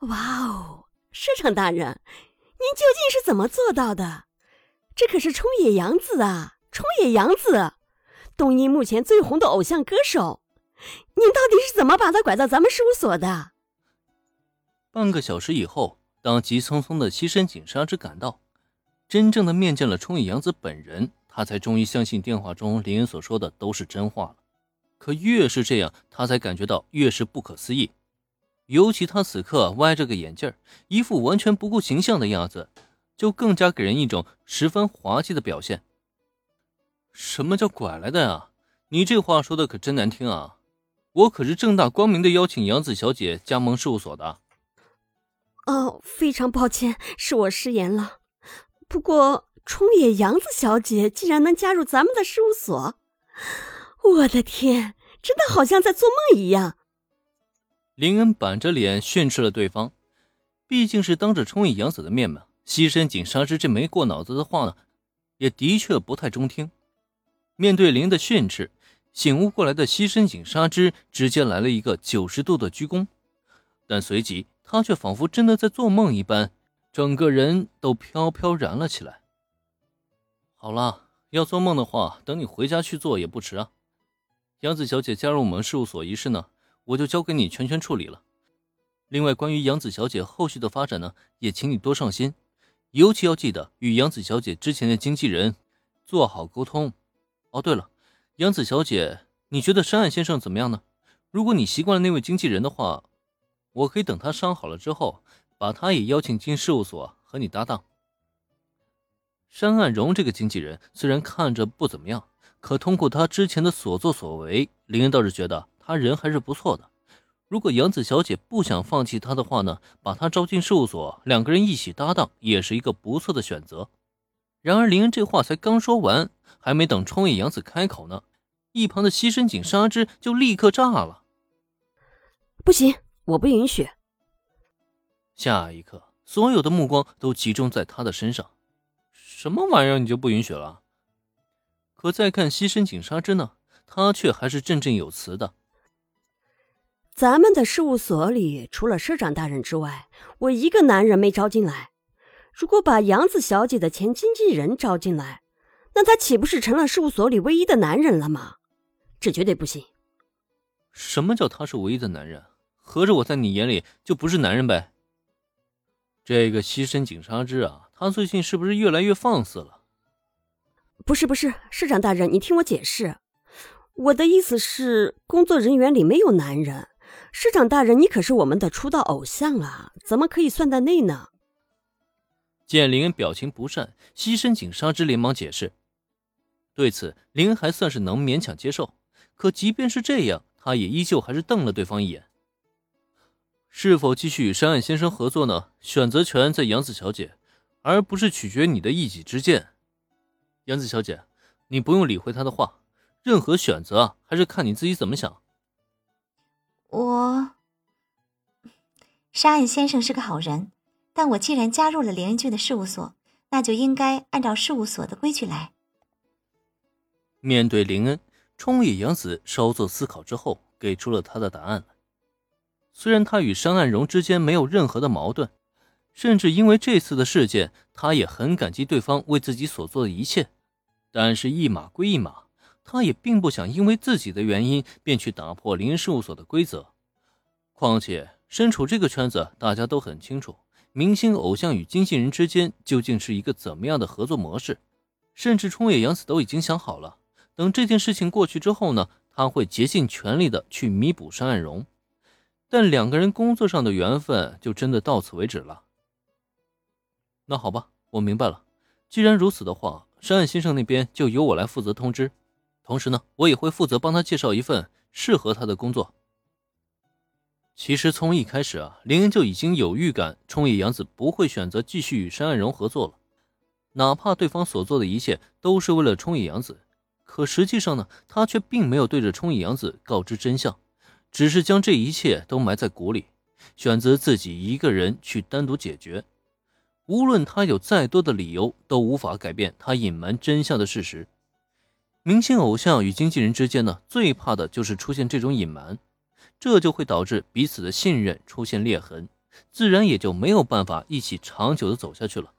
哇哦，社长大人，您究竟是怎么做到的？这可是冲野洋子啊，冲野洋子，东音目前最红的偶像歌手，您到底是怎么把他拐到咱们事务所的？半个小时以后，当急匆匆的西深井纱织赶到，真正的面见了冲野洋子本人，他才终于相信电话中林恩所说的都是真话了。可越是这样，他才感觉到越是不可思议。尤其他此刻歪着个眼镜一副完全不顾形象的样子，就更加给人一种十分滑稽的表现。什么叫拐来的呀？你这话说的可真难听啊！我可是正大光明的邀请杨子小姐加盟事务所的。哦，非常抱歉，是我失言了。不过冲野杨子小姐竟然能加入咱们的事务所，我的天，真的好像在做梦一样。林恩板着脸训斥了对方，毕竟是当着冲野洋子的面嘛。西深井沙织这没过脑子的话呢，也的确不太中听。面对林的训斥，醒悟过来的西深井沙织直接来了一个九十度的鞠躬，但随即他却仿佛真的在做梦一般，整个人都飘飘然了起来。好了，要做梦的话，等你回家去做也不迟啊。杨子小姐加入我们事务所一事呢？我就交给你全权处理了。另外，关于杨子小姐后续的发展呢，也请你多上心，尤其要记得与杨子小姐之前的经纪人做好沟通。哦，对了，杨子小姐，你觉得山岸先生怎么样呢？如果你习惯了那位经纪人的话，我可以等他伤好了之后，把他也邀请进事务所和你搭档。山岸荣这个经纪人虽然看着不怎么样，可通过他之前的所作所为，林恩倒是觉得。他人还是不错的，如果杨子小姐不想放弃他的话呢，把他招进事务所，两个人一起搭档也是一个不错的选择。然而林恩这话才刚说完，还没等冲野杨子开口呢，一旁的西深井纱织就立刻炸了：“不行，我不允许！”下一刻，所有的目光都集中在他的身上。什么玩意儿，你就不允许了？可再看西深井纱织呢，他却还是振振有词的。咱们的事务所里，除了社长大人之外，我一个男人没招进来。如果把杨子小姐的前经纪人招进来，那他岂不是成了事务所里唯一的男人了吗？这绝对不行。什么叫他是唯一的男人？合着我在你眼里就不是男人呗？这个西深井纱织啊，他最近是不是越来越放肆了？不是不是，社长大人，你听我解释。我的意思是，工作人员里没有男人。市长大人，你可是我们的出道偶像啊，怎么可以算在内呢？见林恩表情不善，西深井纱织连忙解释。对此，林恩还算是能勉强接受。可即便是这样，他也依旧还是瞪了对方一眼。是否继续与山岸先生合作呢？选择权在杨子小姐，而不是取决你的一己之见。杨子小姐，你不用理会他的话，任何选择还是看你自己怎么想。我，沙岸先生是个好人，但我既然加入了连恩俊的事务所，那就应该按照事务所的规矩来。面对林恩，冲野洋子稍作思考之后，给出了他的答案虽然他与山岸荣之间没有任何的矛盾，甚至因为这次的事件，他也很感激对方为自己所做的一切，但是一码归一码。他也并不想因为自己的原因便去打破林事务所的规则。况且身处这个圈子，大家都很清楚，明星偶像与经纪人之间究竟是一个怎么样的合作模式。甚至冲野洋子都已经想好了，等这件事情过去之后呢，他会竭尽全力的去弥补山岸荣。但两个人工作上的缘分就真的到此为止了。那好吧，我明白了。既然如此的话，山岸先生那边就由我来负责通知。同时呢，我也会负责帮他介绍一份适合他的工作。其实从一开始啊，林恩就已经有预感，冲野洋子不会选择继续与山岸荣合作了，哪怕对方所做的一切都是为了冲野洋子。可实际上呢，他却并没有对着冲野洋子告知真相，只是将这一切都埋在鼓里，选择自己一个人去单独解决。无论他有再多的理由，都无法改变他隐瞒真相的事实。明星偶像与经纪人之间呢，最怕的就是出现这种隐瞒，这就会导致彼此的信任出现裂痕，自然也就没有办法一起长久的走下去了。